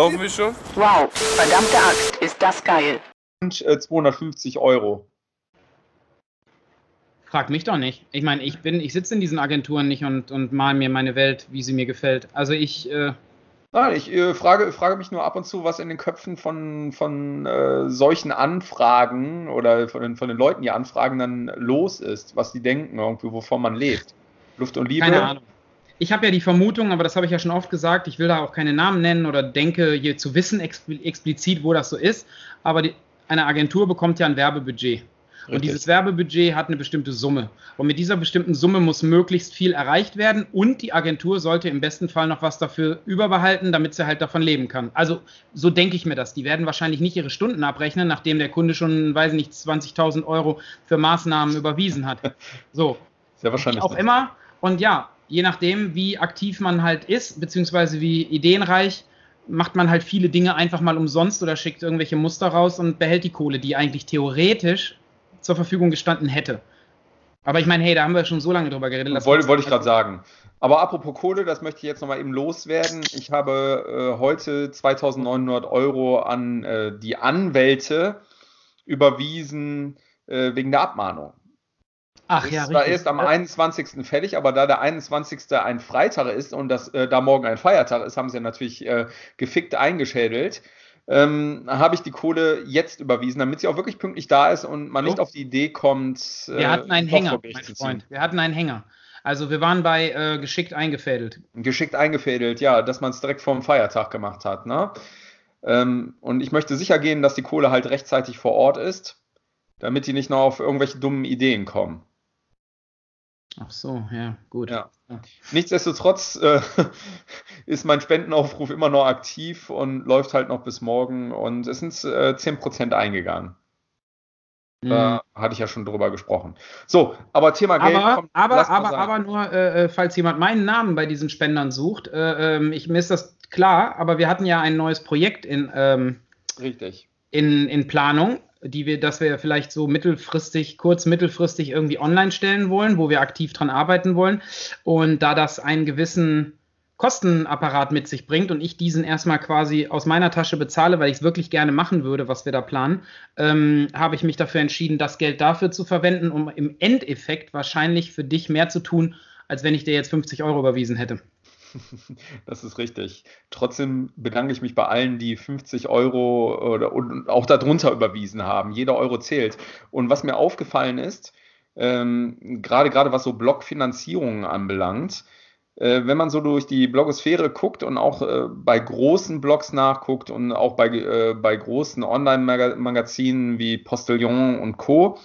Laufen wir schon? Wow, verdammte Axt, ist das geil. Und äh, 250 Euro. Frag mich doch nicht. Ich meine, ich bin, ich sitze in diesen Agenturen nicht und, und mal mir meine Welt, wie sie mir gefällt. Also ich, äh, Nein, ich äh, frage, frage mich nur ab und zu, was in den Köpfen von, von äh, solchen Anfragen oder von den, von den Leuten, die anfragen, dann los ist, was die denken, irgendwie, wovon man lebt. Luft und Liebe. keine Ahnung. Ich habe ja die Vermutung, aber das habe ich ja schon oft gesagt, ich will da auch keine Namen nennen oder denke hier zu wissen expl explizit, wo das so ist. Aber die, eine Agentur bekommt ja ein Werbebudget. Und Richtig. dieses Werbebudget hat eine bestimmte Summe. Und mit dieser bestimmten Summe muss möglichst viel erreicht werden. Und die Agentur sollte im besten Fall noch was dafür überbehalten, damit sie halt davon leben kann. Also so denke ich mir das. Die werden wahrscheinlich nicht ihre Stunden abrechnen, nachdem der Kunde schon, weiß ich nicht, 20.000 Euro für Maßnahmen überwiesen hat. So, Sehr wahrscheinlich. auch nicht. immer. Und ja, je nachdem, wie aktiv man halt ist, beziehungsweise wie ideenreich, macht man halt viele Dinge einfach mal umsonst oder schickt irgendwelche Muster raus und behält die Kohle, die eigentlich theoretisch zur Verfügung gestanden hätte. Aber ich meine, hey, da haben wir schon so lange drüber geredet. Wollte, wollte ich gerade sagen. Aber apropos Kohle, das möchte ich jetzt nochmal eben loswerden. Ich habe äh, heute 2900 Euro an äh, die Anwälte überwiesen äh, wegen der Abmahnung. Ach ist ja, zwar richtig. erst am 21. fällig, aber da der 21. ein Freitag ist und das, äh, da morgen ein Feiertag ist, haben sie natürlich äh, gefickt eingeschädelt. Ähm, habe ich die Kohle jetzt überwiesen, damit sie auch wirklich pünktlich da ist und man So. nicht auf die Idee kommt. äh, Wir hatten einen Hänger, mein. Freund. Wir hatten einen Hänger. Also wir waren bei äh, geschickt eingefädelt. geschickt eingefädelt, ja, dass man es direkt vor dem Feiertag gemacht hat. Ne? Ähm, und ich möchte sicher gehen, dass die Kohle halt rechtzeitig vor Ort ist, damit die nicht noch auf irgendwelche dummen Ideen kommen. Ach so, ja, gut. Ja. Nichtsdestotrotz äh, ist mein Spendenaufruf immer noch aktiv und läuft halt noch bis morgen und es sind äh, 10% eingegangen. Mhm. Da hatte ich ja schon drüber gesprochen. So, aber Thema Geld aber, kommt. aber, aber, aber nur, äh, äh, falls jemand meinen Namen bei diesen Spendern sucht, äh, ähm, ich, mir ist das klar, aber wir hatten ja ein neues Projekt in, ähm, Richtig. in, in Planung, die wir, das wir vielleicht so mittelfristig, kurz mittelfristig irgendwie online stellen wollen, wo wir aktiv dran arbeiten wollen. Und da das einen gewissen Kostenapparat mit sich bringt und ich diesen erstmal quasi aus meiner Tasche bezahle, weil ich es wirklich gerne machen würde, was wir da planen, ähm, habe ich mich dafür entschieden, das Geld dafür zu verwenden, um im Endeffekt wahrscheinlich für dich mehr zu tun, als wenn ich dir jetzt 50 Euro überwiesen hätte. Das ist richtig. Trotzdem bedanke ich mich bei allen, die 50 Euro oder und auch darunter überwiesen haben. Jeder Euro zählt. Und was mir aufgefallen ist, ähm, gerade gerade was so Blogfinanzierungen anbelangt, äh, wenn man so durch die Blogosphäre guckt und auch äh, bei großen Blogs nachguckt und auch bei, äh, bei großen Online-Magazinen wie Postillon und Co.,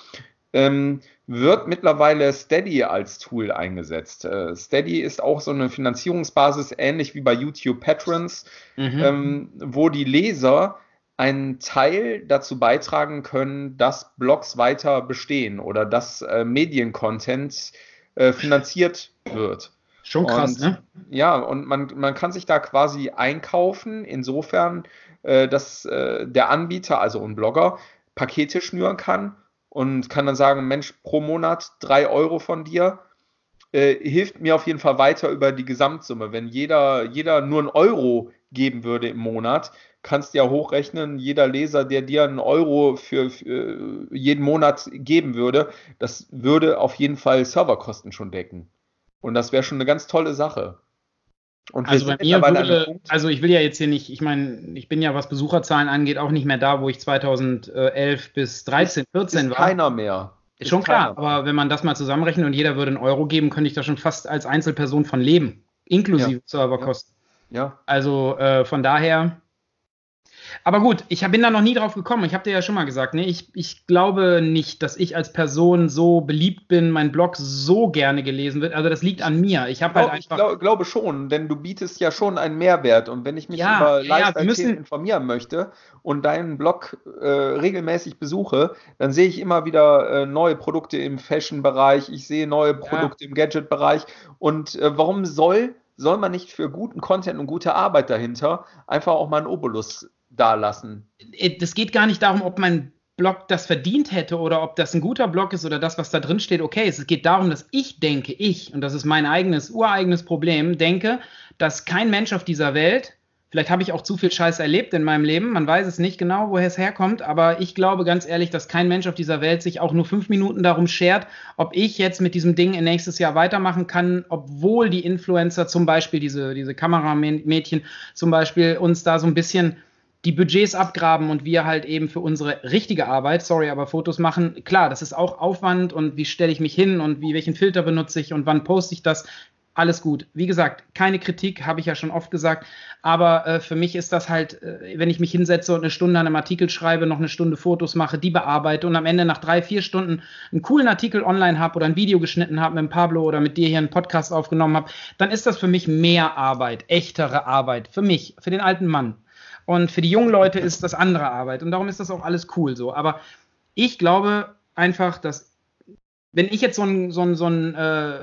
ähm, wird mittlerweile Steady als Tool eingesetzt. Äh, Steady ist auch so eine Finanzierungsbasis, ähnlich wie bei YouTube Patrons, Mhm. ähm, wo die Leser einen Teil dazu beitragen können, dass Blogs weiter bestehen oder dass äh, Mediencontent äh, finanziert wird. Schon krass, und, ne? Ja, und man, man kann sich da quasi einkaufen, insofern, äh, dass äh, der Anbieter, also ein Blogger, Pakete schnüren kann und kann dann sagen, Mensch, pro Monat drei Euro von dir, äh, hilft mir auf jeden Fall weiter über die Gesamtsumme. Wenn jeder, jeder nur einen Euro geben würde im Monat, kannst du ja hochrechnen, jeder Leser, der dir einen Euro für, für jeden Monat geben würde, das würde auf jeden Fall Serverkosten schon decken. Und das wäre schon eine ganz tolle Sache. Und Also bei mir würde, also ich will ja jetzt hier nicht, ich meine, ich bin ja, was Besucherzahlen angeht, auch nicht mehr da, wo ich 2011 bis 13, 14 ist war. keiner mehr. Ist schon klar, keiner aber wenn man das mal zusammenrechnet und jeder würde einen Euro geben, könnte ich da schon fast als Einzelperson von leben, inklusive Serverkosten. Ja, Also äh, von daher. Aber gut, ich bin da noch nie drauf gekommen. Ich habe dir ja schon mal gesagt, ne? ich, ich glaube nicht, dass ich als Person so beliebt bin, mein Blog so gerne gelesen wird. Also das liegt an mir. Ich habe halt glaub, ich einfach. glaub, glaube schon, denn du bietest ja schon einen Mehrwert. Und wenn ich mich Ja, über ja, Lifestyle-Themen müssen- informieren möchte und deinen Blog äh, regelmäßig besuche, dann sehe ich immer wieder äh, neue Produkte im Fashion-Bereich, ich sehe neue Produkte im Gadget-Bereich. Und äh, warum soll, soll man nicht für guten Content und gute Arbeit dahinter einfach auch mal einen Obolus dalassen? Äh, das geht gar nicht darum, ob mein Blog das verdient hätte oder ob das ein guter Blog ist oder das, was da drin steht, okay ist. Es geht darum, dass ich denke, ich, und das ist mein eigenes, ureigenes Problem, denke, dass kein Mensch auf dieser Welt Vielleicht habe ich auch zu viel Scheiß erlebt in meinem Leben. Man weiß es nicht genau, woher es herkommt. Aber ich glaube ganz ehrlich, dass kein Mensch auf dieser Welt sich auch nur fünf Minuten darum schert, ob ich jetzt mit diesem Ding nächstes Jahr weitermachen kann, obwohl die Influencer zum Beispiel, diese, diese Kameramädchen zum Beispiel, uns da so ein bisschen die Budgets abgraben und wir halt eben für unsere richtige Arbeit, sorry, aber Fotos machen. Klar, das ist auch Aufwand und wie stelle ich mich hin und wie welchen Filter benutze ich und wann poste ich das. Alles gut. Wie gesagt, keine Kritik, habe ich ja schon oft gesagt. Aber äh, für mich ist das halt, äh, wenn ich mich hinsetze und eine Stunde an einem Artikel schreibe, noch eine Stunde Fotos mache, die bearbeite und am Ende nach drei, vier Stunden einen coolen Artikel online habe oder ein Video geschnitten habe mit Pablo oder mit dir hier einen Podcast aufgenommen habe, dann ist das für mich mehr Arbeit, echtere Arbeit. Für mich, für den alten Mann. Und für die jungen Leute ist das andere Arbeit. Und darum ist das auch alles cool so. Aber ich glaube einfach, dass wenn ich jetzt so einen so ein, so ein, äh,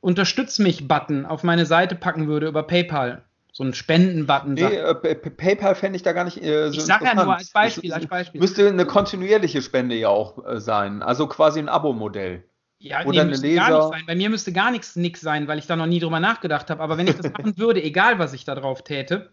Unterstütz mich-Button auf meine Seite packen würde über PayPal, so einen Spenden-Button. Nee, äh, PayPal fände ich da gar nicht äh, so Ich sage ja nur als Beispiel, als Beispiel. Müsste eine kontinuierliche Spende ja auch äh, sein, also quasi ein Abo-Modell. Ja, Oder nee, müsste gar nicht sein. Bei mir müsste gar nichts nix sein, weil ich da noch nie drüber nachgedacht habe. Aber wenn ich das machen würde, egal was ich da drauf täte,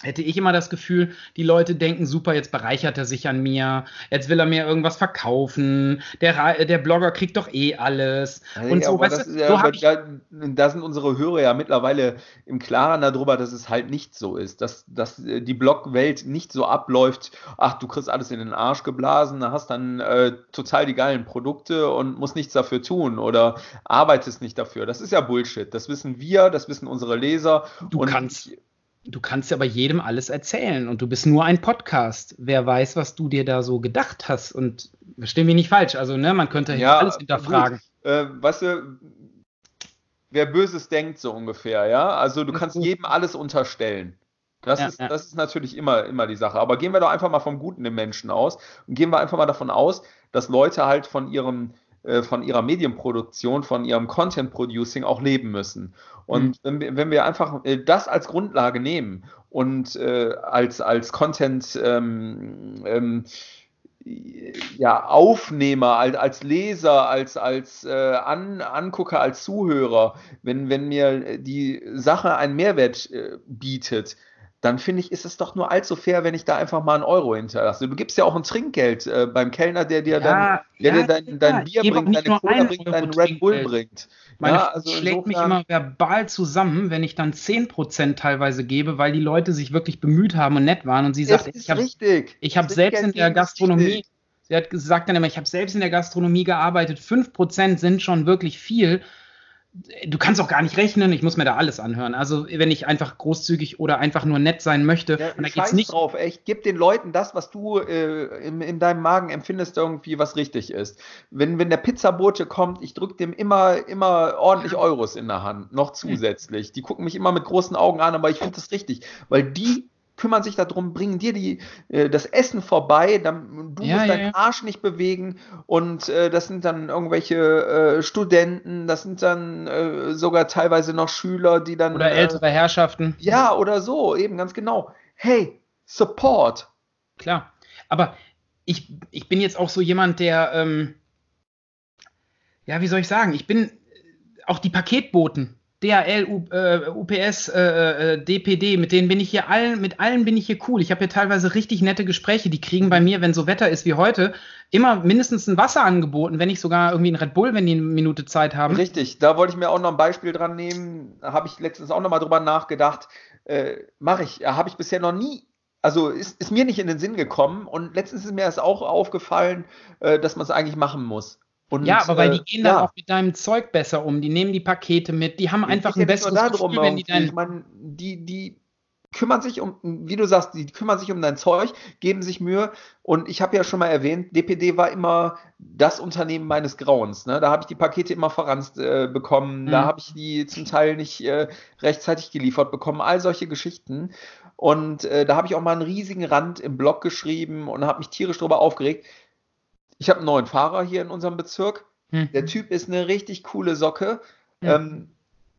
hätte ich immer das Gefühl, die Leute denken, super, jetzt bereichert er sich an mir, jetzt will er mir irgendwas verkaufen, der, der Blogger kriegt doch eh alles. Ja, und so, weißt du, ja, so da, da, sind unsere Hörer ja mittlerweile im Klaren darüber, dass es halt nicht so ist, dass, dass äh, die Blogwelt nicht so abläuft, ach, du kriegst alles in den Arsch geblasen, hast dann äh, total die geilen Produkte und musst nichts dafür tun oder arbeitest nicht dafür. Das ist ja Bullshit. Das wissen wir, das wissen unsere Leser. Du kannst Du kannst aber jedem alles erzählen und du bist nur ein Podcast. Wer weiß, was du dir da so gedacht hast und verstehen wir nicht falsch. Also, ne, man könnte ja alles hinterfragen. Äh, weißt du, wer Böses denkt, so ungefähr, ja. Also du kannst jedem alles unterstellen. Das, ja, ist, ja. das ist natürlich immer, immer die Sache. Aber gehen wir doch einfach mal vom Guten im Menschen aus und gehen wir einfach mal davon aus, dass Leute halt von ihrem von ihrer Medienproduktion, von ihrem Content Producing auch leben müssen. Und mhm. wenn, wir, wenn wir einfach äh, das als Grundlage nehmen und äh, als, als Content ähm, ähm, ja, Aufnehmer, als, als Leser, als, als äh, An, Angucker, als Zuhörer, wenn, wenn mir die Sache einen Mehrwert äh, bietet, dann finde ich, ist es doch nur allzu fair, wenn ich da einfach mal einen Euro hinterlasse. Du gibst ja auch ein Trinkgeld äh, beim Kellner, der dir ja, dann der ja, dir dein, dein Bier bringt, deine Cola bringt, deinen Red Bull bringt. Meine ja, also schlägt mich immer verbal zusammen, wenn ich dann 10% teilweise gebe, weil die Leute sich wirklich bemüht haben und nett waren und sie sagt, ich habe hab selbst in der Gastronomie, richtig. sie hat gesagt dann immer, ich habe selbst in der Gastronomie gearbeitet, 5% sind schon wirklich viel du kannst auch gar nicht rechnen, ich muss mir da alles anhören. Also wenn ich einfach großzügig oder einfach nur nett sein möchte, ja, und da geht's nicht drauf, echt, gib den Leuten das, was du äh, in, in, deinem Magen empfindest, irgendwie was richtig ist. Wenn, wenn der Pizzabote kommt, ich drücke dem immer, immer ordentlich Euros in der Hand, noch zusätzlich. Die gucken mich immer mit großen Augen an, aber ich finde das richtig, weil die kümmern sich darum, bringen dir die, äh, das Essen vorbei, dann, du ja, musst ja, deinen ja. Arsch nicht bewegen und äh, das sind dann irgendwelche äh, Studenten, das sind dann äh, sogar teilweise noch Schüler, die dann. Oder äh, ältere Herrschaften. Ja, oder so, eben ganz genau. Hey, Support. Klar, aber ich, ich bin jetzt auch so jemand, der, ähm, ja, wie soll ich sagen, ich bin auch die Paketboten DHL, U, äh, UPS, äh, DPD, äh, mit denen bin ich hier allen, mit allen bin ich hier cool. Ich habe hier teilweise richtig nette Gespräche. Die kriegen bei mir, wenn so Wetter ist wie heute, immer mindestens ein Wasser angeboten, wenn nicht sogar irgendwie ein Red Bull, wenn die eine Minute Zeit haben. Richtig, da wollte ich mir auch noch ein Beispiel dran nehmen. Habe ich letztens auch noch mal drüber nachgedacht. Äh, Mache ich, habe ich bisher noch nie also ist, ist, mir nicht in den Sinn gekommen und letztens ist mir das auch aufgefallen, äh, dass man es eigentlich machen muss. Und, ja, aber weil die äh, gehen dann ja. auch mit deinem Zeug besser um. Die nehmen die Pakete mit. Die haben einfach ein besseres Gefühl, wenn die dann. Ich meine, die, die kümmern sich um, wie du sagst, die kümmern sich um dein Zeug, geben sich Mühe. Und ich habe ja schon mal erwähnt, DPD war immer das Unternehmen meines Grauens. Ne? Da habe ich die Pakete immer verranzt äh, bekommen. Mhm. Da habe ich die zum Teil nicht äh, rechtzeitig geliefert bekommen. All solche Geschichten. Und äh, da habe ich auch mal einen riesigen Rand im Blog geschrieben und habe mich tierisch darüber aufgeregt ich habe einen neuen Fahrer hier in unserem Bezirk. Hm. Der Typ ist eine richtig coole Socke. Hm. Ähm,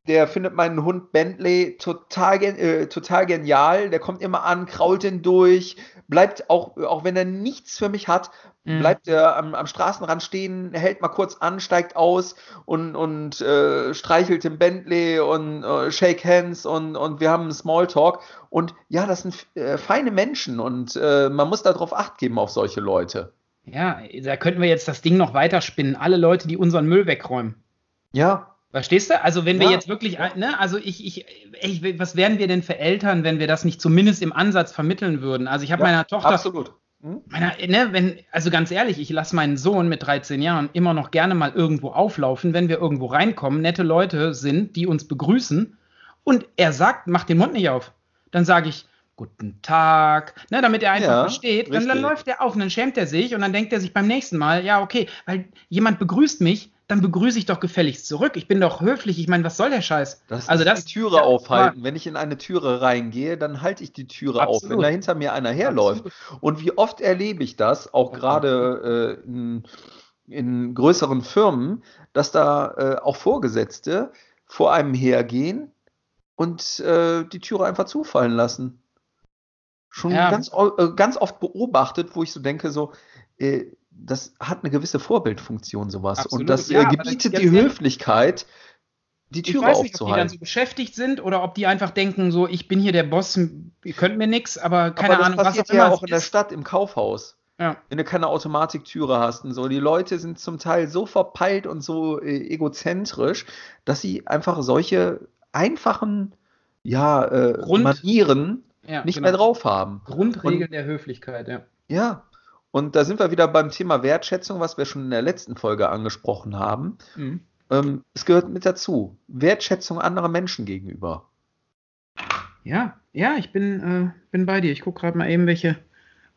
der findet meinen Hund Bentley total, äh, total genial. Der kommt immer an, krault den durch, bleibt auch, auch wenn er nichts für mich hat, mhm. bleibt er am, am, Straßenrand stehen, hält mal kurz an, steigt aus und, und äh, streichelt den Bentley und äh, shake hands und, und wir haben einen Smalltalk. Und ja, das sind äh, feine Menschen und äh, man muss darauf acht geben auf solche Leute. Ja, da könnten wir jetzt das Ding noch weiterspinnen. Alle Leute, die unseren Müll wegräumen. Ja, Verstehst du? Also wenn wir jetzt wirklich, ne, also ich, ich, ich, was wären wir denn für Eltern, wenn wir das nicht zumindest im Ansatz vermitteln würden? Also ich habe ja, meiner Tochter. Absolut. Hm? Meiner, ne, wenn, also ganz ehrlich, ich lasse meinen Sohn mit 13 Jahren immer noch gerne mal irgendwo auflaufen, wenn wir irgendwo reinkommen, nette Leute sind, die uns begrüßen und er sagt, mach den Mund nicht auf. Dann sage ich, guten Tag, ne, damit er einfach ja, versteht. Dann, dann läuft er auf und dann schämt er sich und dann denkt er sich beim nächsten Mal, ja, okay, weil jemand begrüßt mich, dann begrüße ich doch gefälligst zurück. Ich bin doch höflich. Ich meine, was soll der Scheiß? Das also das, die Türe ja, aufhalten. Wenn ich in eine Türe reingehe, dann halte ich die Türe absolut. auf, wenn da hinter mir einer herläuft. Absolut. Und wie oft erlebe ich das, auch gerade äh, in, in, größeren Firmen, dass da äh, auch Vorgesetzte vor einem hergehen und äh, die Türe einfach zufallen lassen. Schon ja. ganz, äh, ganz oft beobachtet, wo ich so denke, so, äh, das hat eine gewisse Vorbildfunktion, sowas. Absolut, und das ja, äh, gebietet die Höflichkeit, die Türe aufzuhalten. Ich weiß nicht, ob die dann so beschäftigt sind oder ob die einfach denken, so, ich bin hier der Boss, ihr könnt mir nichts, aber keine aber Ahnung, was auch ja auch in der Stadt, im Kaufhaus. Ja. Wenn du keine Automatiktüre hast und so. Die Leute sind zum Teil so verpeilt und so äh, egozentrisch, dass sie einfach solche einfachen ja, äh, Manieren ja, nicht genau. mehr drauf haben. Grundregeln und, der Höflichkeit, ja. Ja, und da sind wir wieder beim Thema Wertschätzung, was wir schon in der letzten Folge angesprochen haben. Mhm. Ähm, es gehört mit dazu. Wertschätzung anderer Menschen gegenüber. Ja, ja, ich bin, äh, bin bei dir. Ich gucke gerade mal eben, welche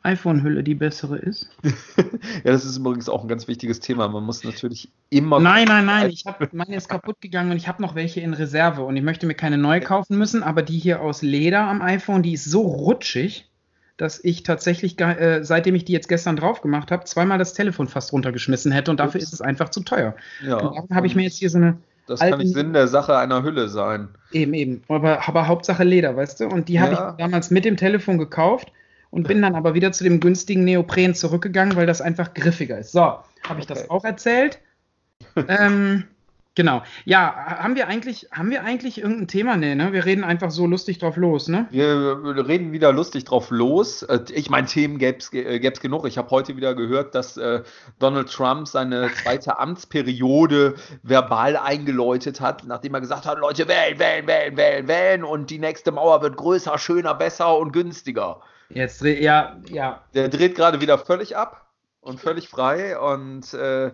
iPhone-Hülle die bessere ist. ja, das ist übrigens auch ein ganz wichtiges Thema. Man muss natürlich immer. Nein, nein, nein. Ich hab, meine ist kaputt gegangen und ich habe noch welche in Reserve und ich möchte mir keine neu kaufen müssen, aber die hier aus Leder am iPhone, die ist so rutschig dass ich tatsächlich, äh, seitdem ich die jetzt gestern drauf gemacht habe, zweimal das Telefon fast runtergeschmissen hätte und dafür Ups. ist es einfach zu teuer. Ja, und darum habe ich mir jetzt hier so eine. Das alten, kann nicht Sinn der Sache einer Hülle sein. Eben, eben. Aber, aber Hauptsache Leder, weißt du? Und die habe ja. ich damals mit dem Telefon gekauft und bin dann aber wieder zu dem günstigen Neopren zurückgegangen, weil das einfach griffiger ist. So, habe ich okay. das auch erzählt. ähm, Genau. Ja, haben wir eigentlich, haben wir eigentlich irgendein Thema? Nee, ne? Wir reden einfach so lustig drauf los, ne? Wir reden wieder lustig drauf los. Äh, ich meine, Themen gäbe es äh, genug. Ich habe heute wieder gehört, dass äh, Donald Trump seine zweite Amtsperiode verbal eingeläutet hat, nachdem er gesagt hat, Leute, wählen, wählen, wählen, wählen, wählen und die nächste Mauer wird größer, schöner, besser und günstiger. Jetzt, ja, ja. Der dreht gerade wieder völlig ab und völlig frei und äh,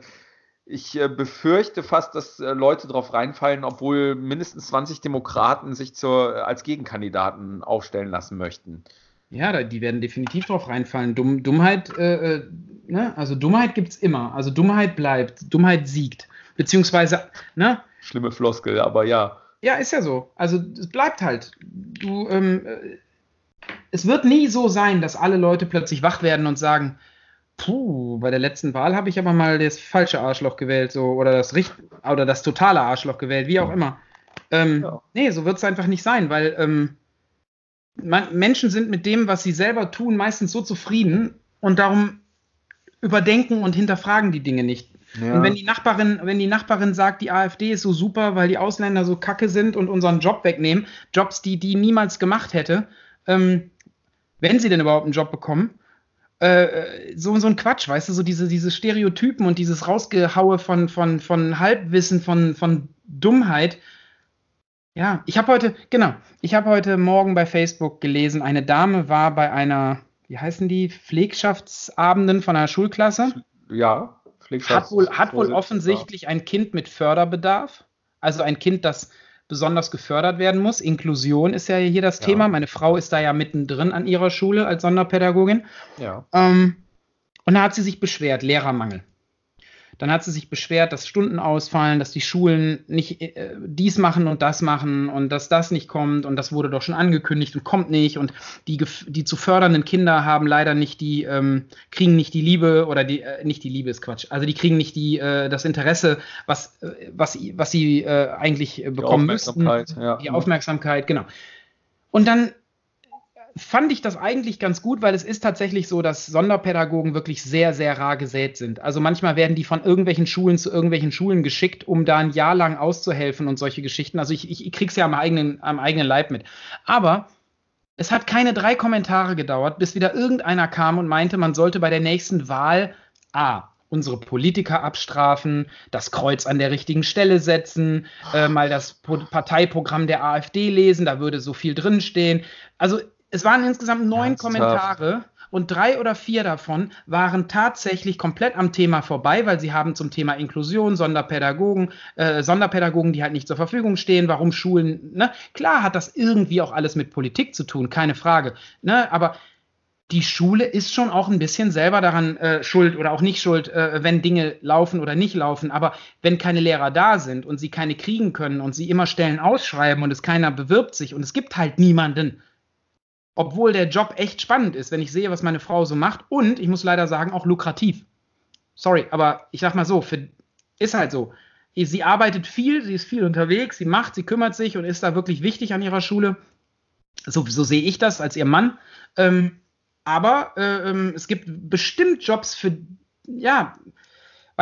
ich äh, befürchte fast, dass äh, Leute darauf reinfallen, obwohl mindestens 20 Demokraten sich zur, äh, als Gegenkandidaten aufstellen lassen möchten. Ja, die werden definitiv darauf reinfallen. Dumm, Dummheit, äh, ne? also Dummheit gibt es immer. Also Dummheit bleibt, Dummheit siegt. Beziehungsweise, ne? Schlimme Floskel, aber ja. Ja, ist ja so. Also es bleibt halt. Du, ähm, äh, es wird nie so sein, dass alle Leute plötzlich wach werden und sagen, Puh, bei der letzten Wahl habe ich aber mal das falsche Arschloch gewählt, so oder das Richt oder das totale Arschloch gewählt, wie auch immer. Ähm, ja. Nee, so wird es einfach nicht sein, weil ähm, man, Menschen sind mit dem, was sie selber tun, meistens so zufrieden und darum überdenken und hinterfragen die Dinge nicht. Ja. Und wenn die Nachbarin, wenn die Nachbarin sagt, die AfD ist so super, weil die Ausländer so kacke sind und unseren Job wegnehmen, Jobs, die die niemals gemacht hätte, ähm, wenn sie denn überhaupt einen Job bekommen, äh, so, so ein Quatsch, weißt du, so diese, diese Stereotypen und dieses Rausgehaue von, von, von Halbwissen, von, von Dummheit. Ja, ich habe heute, genau, ich habe heute Morgen bei Facebook gelesen, eine Dame war bei einer, wie heißen die, Pflegschaftsabenden von einer Schulklasse. Ja, Pflegschafts hat wohl, hat wohl offensichtlich ein Kind mit Förderbedarf, also ein Kind, das besonders gefördert werden muss. Inklusion ist ja hier das ja. Thema. Meine Frau ist da ja mittendrin an ihrer Schule als Sonderpädagogin. Ja. Ähm, und da hat sie sich beschwert, Lehrermangel. Dann hat sie sich beschwert, dass Stunden ausfallen, dass die Schulen nicht äh, dies machen und das machen und dass das nicht kommt und das wurde doch schon angekündigt und kommt nicht und die, die zu fördernden Kinder haben leider nicht die, ähm, kriegen nicht die Liebe oder die, äh, nicht die Liebe ist Quatsch, also die kriegen nicht die, äh, das Interesse, was, äh, was, was sie äh, eigentlich bekommen die müssten. Ja. Die Aufmerksamkeit, genau. Und dann fand ich das eigentlich ganz gut, weil es ist tatsächlich so, dass Sonderpädagogen wirklich sehr, sehr rar gesät sind. Also manchmal werden die von irgendwelchen Schulen zu irgendwelchen Schulen geschickt, um da ein Jahr lang auszuhelfen und solche Geschichten. Also ich, ich, ich krieg's ja am eigenen, am eigenen Leib mit. Aber es hat keine drei Kommentare gedauert, bis wieder irgendeiner kam und meinte, man sollte bei der nächsten Wahl A unsere Politiker abstrafen, das Kreuz an der richtigen Stelle setzen, äh, mal das Parteiprogramm der AfD lesen, da würde so viel drinstehen. Also es waren insgesamt neun Ernsthaft? Kommentare und drei oder vier davon waren tatsächlich komplett am Thema vorbei, weil sie haben zum Thema Inklusion, Sonderpädagogen, äh, Sonderpädagogen, die halt nicht zur Verfügung stehen, warum Schulen, ne? Klar hat das irgendwie auch alles mit Politik zu tun, keine Frage, ne? Aber die Schule ist schon auch ein bisschen selber daran äh, schuld oder auch nicht schuld, äh, wenn Dinge laufen oder nicht laufen. Aber wenn keine Lehrer da sind und sie keine kriegen können und sie immer Stellen ausschreiben und es keiner bewirbt sich und es gibt halt niemanden, obwohl der Job echt spannend ist, wenn ich sehe, was meine Frau so macht und ich muss leider sagen, auch lukrativ. Sorry, aber ich sag mal so, für, ist halt so. Sie arbeitet viel, sie ist viel unterwegs, sie macht, sie kümmert sich und ist da wirklich wichtig an ihrer Schule. So, so sehe ich das als ihr Mann. Ähm, aber äh, ähm, es gibt bestimmt Jobs für, ja,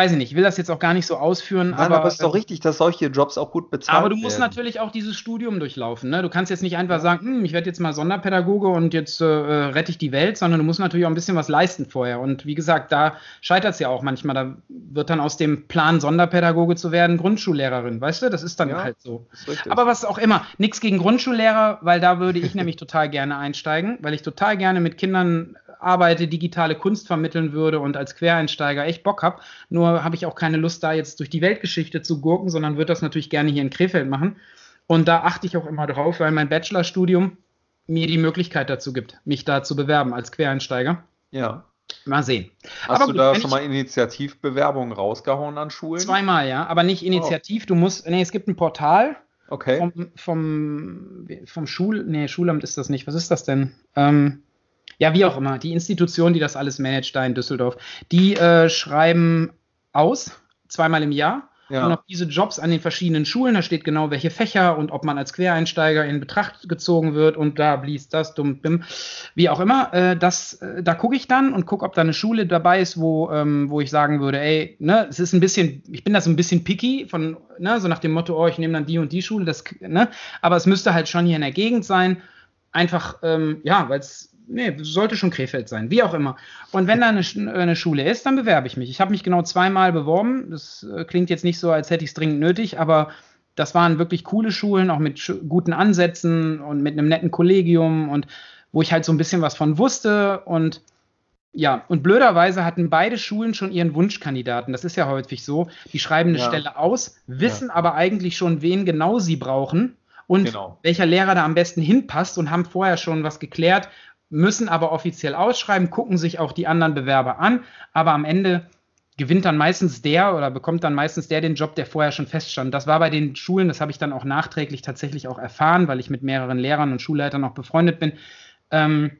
weiß ich nicht, ich will das jetzt auch gar nicht so ausführen. Nein, aber, aber es ist doch richtig, dass solche Jobs auch gut bezahlt werden. Aber du musst werden. natürlich auch dieses Studium durchlaufen. Ne? Du kannst jetzt nicht einfach sagen, hm, ich werde jetzt mal Sonderpädagoge und jetzt äh, rette ich die Welt, sondern du musst natürlich auch ein bisschen was leisten vorher. Und wie gesagt, da scheitert es ja auch manchmal. Da wird dann aus dem Plan, Sonderpädagoge zu werden, Grundschullehrerin. Weißt du, das ist dann ja, halt so. Aber was auch immer, nichts gegen Grundschullehrer, weil da würde ich nämlich total gerne einsteigen, weil ich total gerne mit Kindern arbeite, digitale Kunst vermitteln würde und als Quereinsteiger echt Bock habe. Nur habe ich auch keine Lust, da jetzt durch die Weltgeschichte zu gurken, sondern würde das natürlich gerne hier in Krefeld machen. Und da achte ich auch immer drauf, weil mein Bachelorstudium mir die Möglichkeit dazu gibt, mich da zu bewerben als Quereinsteiger. Ja. Mal sehen. Hast aber du da schon mal Initiativbewerbungen rausgehauen an Schulen? Zweimal, ja, aber nicht initiativ. Oh. Du musst, nee, es gibt ein Portal. Okay. Vom, vom, vom Schul, nee, Schulamt ist das nicht. Was ist das denn? Ähm, ja, wie auch immer, die Institution, die das alles managt da in Düsseldorf, die äh, schreiben aus, zweimal im Jahr. Ja. Und auch diese Jobs an den verschiedenen Schulen, da steht genau, welche Fächer und ob man als Quereinsteiger in Betracht gezogen wird und da blies das, dumm, bim, wie auch immer. Äh, das, äh, da gucke ich dann und gucke, ob da eine Schule dabei ist, wo, ähm, wo ich sagen würde, ey, ne, es ist ein bisschen, ich bin da so ein bisschen picky von, ne, so nach dem Motto, oh, ich nehme dann die und die Schule, das, ne, aber es müsste halt schon hier in der Gegend sein. Einfach, ähm, ja, weil es nee, sollte schon Krefeld sein, wie auch immer. Und wenn da eine, eine Schule ist, dann bewerbe ich mich. Ich habe mich genau zweimal beworben. Das äh, klingt jetzt nicht so, als hätte ich es dringend nötig, aber das waren wirklich coole Schulen, auch mit guten Ansätzen und mit einem netten Kollegium und wo ich halt so ein bisschen was von wusste und ja, und blöderweise hatten beide Schulen schon ihren Wunschkandidaten. Das ist ja häufig so. Die schreiben eine ja. Stelle aus, wissen ja. aber eigentlich schon, wen genau sie brauchen und genau. welcher Lehrer da am besten hinpasst und haben vorher schon was geklärt müssen aber offiziell ausschreiben, gucken sich auch die anderen Bewerber an, aber am Ende gewinnt dann meistens der oder bekommt dann meistens der den Job, der vorher schon feststand. Das war bei den Schulen, das habe ich dann auch nachträglich tatsächlich auch erfahren, weil ich mit mehreren Lehrern und Schulleitern auch befreundet bin. Ähm,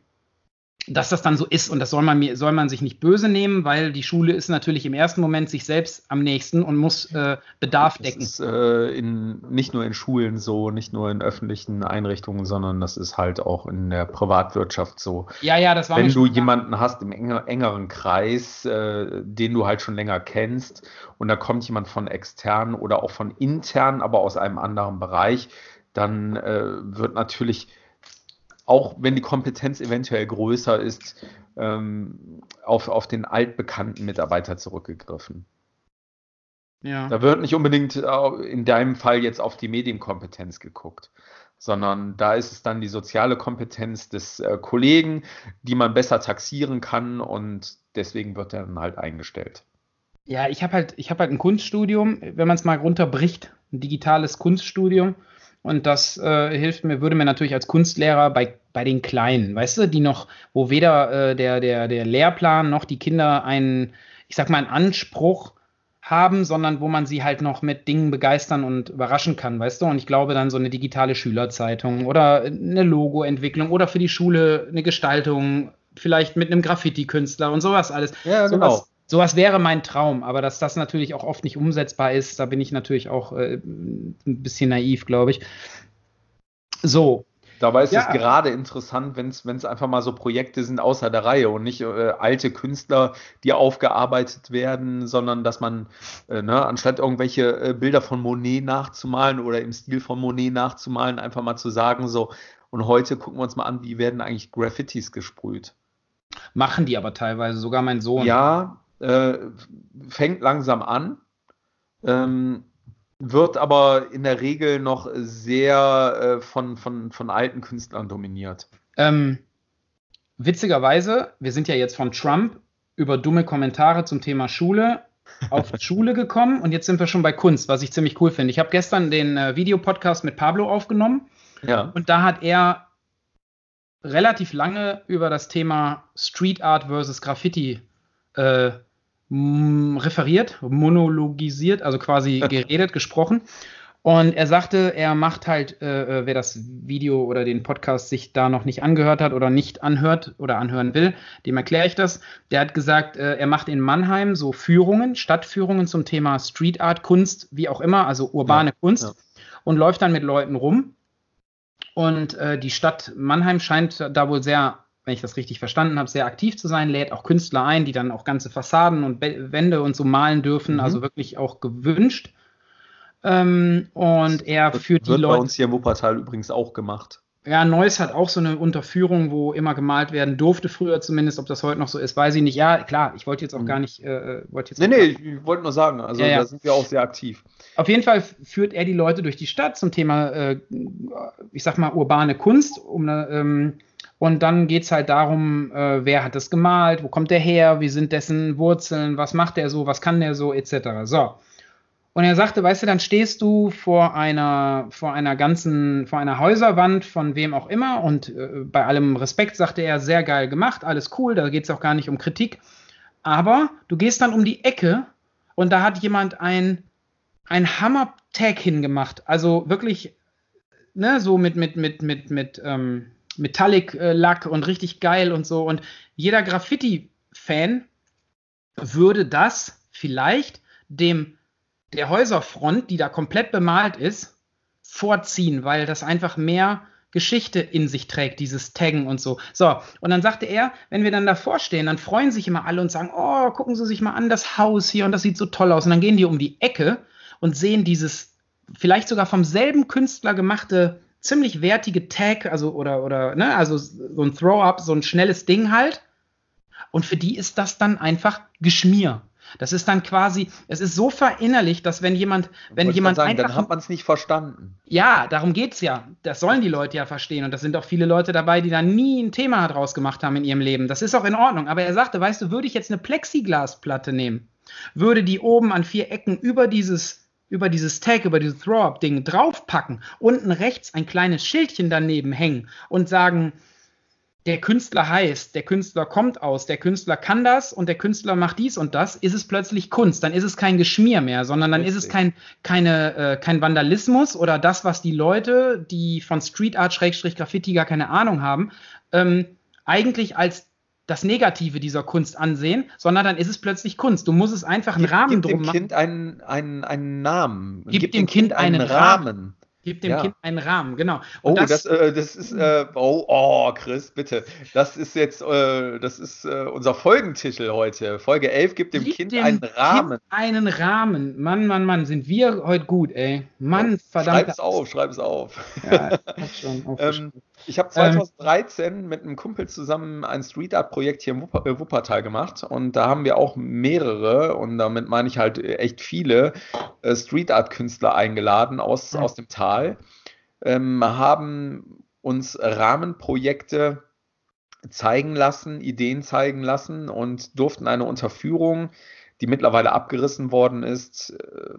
dass das dann so ist und das soll man mir soll man sich nicht böse nehmen, weil die Schule ist natürlich im ersten Moment sich selbst am nächsten und muss äh, Bedarf das decken. Das ist äh, in, nicht nur in Schulen so, nicht nur in öffentlichen Einrichtungen, sondern das ist halt auch in der Privatwirtschaft so. Ja, ja, das war Wenn du jemanden klar. hast im enger, engeren Kreis, äh, den du halt schon länger kennst und da kommt jemand von extern oder auch von intern, aber aus einem anderen Bereich, dann äh, wird natürlich auch wenn die Kompetenz eventuell größer ist, ähm, auf, auf den altbekannten Mitarbeiter zurückgegriffen. Ja. Da wird nicht unbedingt in deinem Fall jetzt auf die Medienkompetenz geguckt, sondern da ist es dann die soziale Kompetenz des äh, Kollegen, die man besser taxieren kann und deswegen wird er dann halt eingestellt. Ja, ich habe halt, ich habe halt ein Kunststudium, wenn man es mal runterbricht, ein digitales Kunststudium. Und das äh, hilft mir, würde mir natürlich als Kunstlehrer bei, bei den Kleinen, weißt du, die noch, wo weder äh, der, der, der Lehrplan noch die Kinder einen, ich sag mal, einen Anspruch haben, sondern wo man sie halt noch mit Dingen begeistern und überraschen kann, weißt du? Und ich glaube dann so eine digitale Schülerzeitung oder eine Logoentwicklung oder für die Schule eine Gestaltung, vielleicht mit einem Graffiti-Künstler und sowas alles. Ja, genau. Sowas wäre mein Traum, aber dass das natürlich auch oft nicht umsetzbar ist, da bin ich natürlich auch äh, ein bisschen naiv, glaube ich. So, Dabei ist Ja. es gerade interessant, wenn es einfach mal so Projekte sind außer der Reihe und nicht äh, alte Künstler, die aufgearbeitet werden, sondern dass man, äh, ne, anstatt irgendwelche äh, Bilder von Monet nachzumalen oder im Stil von Monet nachzumalen, einfach mal zu sagen, so, und heute gucken wir uns mal an, wie werden eigentlich Graffitis gesprüht. machen die aber teilweise, sogar mein Sohn. Ja, äh, fängt langsam an, ähm, wird aber in der Regel noch sehr äh, von, von, von alten Künstlern dominiert. Ähm, witzigerweise, wir sind ja jetzt von Trump über dumme Kommentare zum Thema Schule auf Schule gekommen und jetzt sind wir schon bei Kunst, was ich ziemlich cool finde. Ich habe gestern den äh, Videopodcast mit Pablo aufgenommen Ja. und da hat er relativ lange über das Thema Street Art versus Graffiti äh, referiert, monologisiert, also quasi geredet, gesprochen. Und er sagte, er macht halt, äh, äh, wer das Video oder den Podcast sich da noch nicht angehört hat oder nicht anhört oder anhören will, dem erkläre ich das. Der hat gesagt, äh, er macht in Mannheim so Führungen, Stadtführungen zum Thema Street Art, Kunst, wie auch immer, also urbane Ja, Kunst ja. und läuft dann mit Leuten rum. Und äh, die Stadt Mannheim scheint da wohl sehr, wenn ich das richtig verstanden habe, sehr aktiv zu sein, lädt auch Künstler ein, die dann auch ganze Fassaden und Wände und so malen dürfen, Mhm. also wirklich auch gewünscht. Ähm, und er Wird, führt die wird bei Leute. uns hier im Wuppertal übrigens auch gemacht. Ja, Neuss hat auch so eine Unterführung, wo immer gemalt werden durfte, früher zumindest. Ob das heute noch so ist, weiß ich nicht. Ja, klar, ich wollte jetzt auch Mhm. gar nicht. Äh, wollte jetzt Nee, nee, ich, ich wollte nur sagen, also Ja, ja. da sind wir auch sehr aktiv. Auf jeden Fall führt er die Leute durch die Stadt zum Thema, äh, ich sag mal, urbane Kunst. Um, eine, ähm, und dann geht es halt darum, äh, wer hat das gemalt, wo kommt der her, wie sind dessen Wurzeln, was macht er so, was kann der so, etc. So. Und er sagte, weißt du, dann stehst du vor einer, vor einer ganzen, vor einer Häuserwand von wem auch immer und äh, bei allem Respekt sagte er, sehr geil gemacht, alles cool, da geht es auch gar nicht um Kritik. Aber du gehst dann um die Ecke und da hat jemand ein, ein Hammer-Tag hingemacht. Also wirklich, ne, so mit, mit, mit, mit, mit ähm, Metallic-Lack und richtig geil und so. Und jeder Graffiti-Fan würde das vielleicht dem der Häuserfront, die da komplett bemalt ist, vorziehen, weil das einfach mehr Geschichte in sich trägt, dieses Taggen und so. So, und dann sagte er, wenn wir dann davor stehen, dann freuen sich immer alle und sagen, oh, gucken Sie sich mal an das Haus hier und das sieht so toll aus. Und dann gehen die um die Ecke und sehen dieses vielleicht sogar vom selben Künstler gemachte, ziemlich wertige Tag, also oder, oder, ne, also so ein Throw-up, so ein schnelles Ding halt. Und für die ist das dann einfach Geschmier. Das ist dann quasi, es ist so verinnerlicht, dass wenn jemand, wenn jemand sagen, dann einfach hat man es nicht verstanden. ja, darum geht's ja. Das sollen die Leute ja verstehen. Und das sind auch viele Leute dabei, die da nie ein Thema draus gemacht haben in ihrem Leben. Das ist auch in Ordnung. Aber er sagte, weißt du, würde ich jetzt eine Plexiglasplatte nehmen, würde die oben an vier Ecken über dieses, über dieses Tag, über dieses Throw-Up-Ding draufpacken, unten rechts ein kleines Schildchen daneben hängen und sagen, der Künstler heißt, der Künstler kommt aus, der Künstler kann das und der Künstler macht dies und das, ist es plötzlich Kunst. Dann ist es kein Geschmier mehr, sondern dann ist es Richtig. kein, keine, äh, kein Vandalismus oder das, was die Leute, die von Street Art, Schrägstrich Graffiti gar keine Ahnung haben, ähm, eigentlich als das Negative dieser Kunst ansehen, sondern dann ist es plötzlich Kunst. Du musst es einfach einen Gib, Rahmen gib drum dem machen. Kind einen, einen, einen Namen. Gib dem Kind einen Rahmen. Gib dem Ja. Kind einen Rahmen, genau. Oh, Und das, äh, das ist, äh, oh, oh, Chris, bitte. Das ist jetzt, äh, das ist äh, unser Folgentitel heute. Folge 11 gibt dem Gib Kind dem einen Rahmen. Kind einen Rahmen. Mann, Mann, Mann, sind wir heute gut, ey. Mann, verdammt. Schreib es auf, schreib es auf. Ja, ich schon. Ähm, ich habe 2013 mit einem Kumpel zusammen ein Street Art Projekt hier im Wupper, äh, Wuppertal gemacht und da haben wir auch mehrere und damit meine ich halt äh, echt viele äh, Street Art Künstler eingeladen aus, Ja. aus dem Tal, ähm, haben uns Rahmenprojekte zeigen lassen, Ideen zeigen lassen und durften eine Unterführung, die mittlerweile abgerissen worden ist, äh,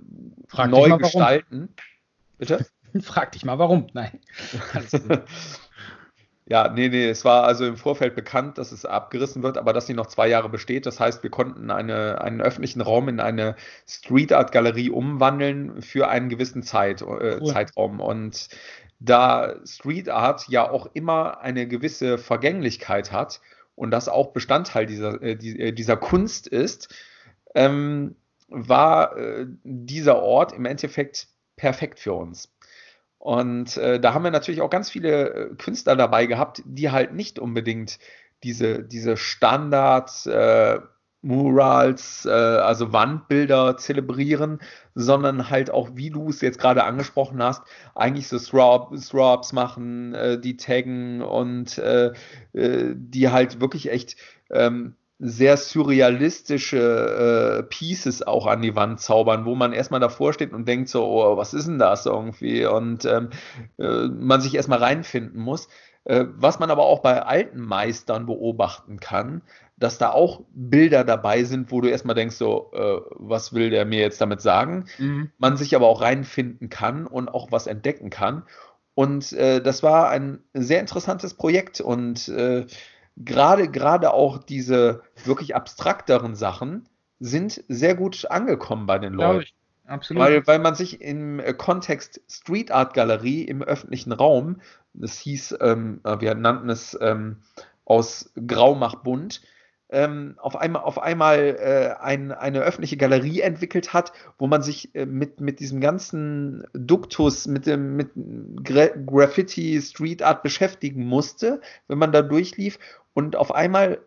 neu mal, warum. gestalten. Bitte? Frag dich mal, warum? Nein. Ja, nee, nee, es war also im Vorfeld bekannt, dass es abgerissen wird, aber dass sie noch zwei Jahre besteht. Das heißt, wir konnten eine, einen öffentlichen Raum in eine Street Art Galerie umwandeln für einen gewissen Zeit, äh, cool. Zeitraum. Und da Street Art ja auch immer eine gewisse Vergänglichkeit hat und das auch Bestandteil dieser, äh, äh dieser Kunst ist, ähm, war äh, dieser Ort im Endeffekt perfekt für uns. Und äh, da haben wir natürlich auch ganz viele äh, Künstler dabei gehabt, die halt nicht unbedingt diese, diese Standard äh, Murals, äh, also Wandbilder zelebrieren, sondern halt auch, wie du es jetzt gerade angesprochen hast, eigentlich so Throps machen, äh, die taggen und äh, äh, die halt wirklich echt ähm, sehr surrealistische äh, Pieces auch an die Wand zaubern, wo man erstmal davor steht und denkt so, oh, was ist denn das irgendwie? Und ähm, äh, man sich erstmal reinfinden muss. Äh, was man aber auch bei alten Meistern beobachten kann, dass da auch Bilder dabei sind, wo du erstmal denkst, so, äh, was will der mir jetzt damit sagen? Mhm. Man sich aber auch reinfinden kann und auch was entdecken kann. Und äh, das war ein sehr interessantes Projekt und äh, gerade, gerade auch diese wirklich abstrakteren Sachen sind sehr gut angekommen bei den Leuten. Ich. Absolut. Weil, weil man sich im äh, Kontext Street Art Galerie im öffentlichen Raum, das hieß, ähm, äh, wir nannten es ähm, aus Grau macht bunt, ähm, auf einmal, auf einmal äh, ein, eine öffentliche Galerie entwickelt hat, wo man sich äh, mit, mit diesem ganzen Duktus, mit dem mit Gra Graffiti, Street Art beschäftigen musste, wenn man da durchlief und auf einmal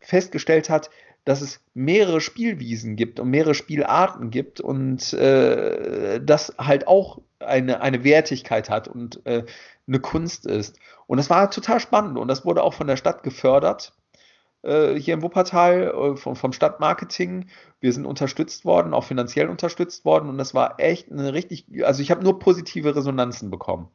festgestellt hat, dass es mehrere Spielwiesen gibt und mehrere Spielarten gibt und äh, das halt auch eine, eine Wertigkeit hat und äh, eine Kunst ist. Und das war total spannend und das wurde auch von der Stadt gefördert äh, hier im Wuppertal äh, vom, vom Stadtmarketing. Wir sind unterstützt worden, auch finanziell unterstützt worden und das war echt eine richtig, also ich habe nur positive Resonanzen bekommen.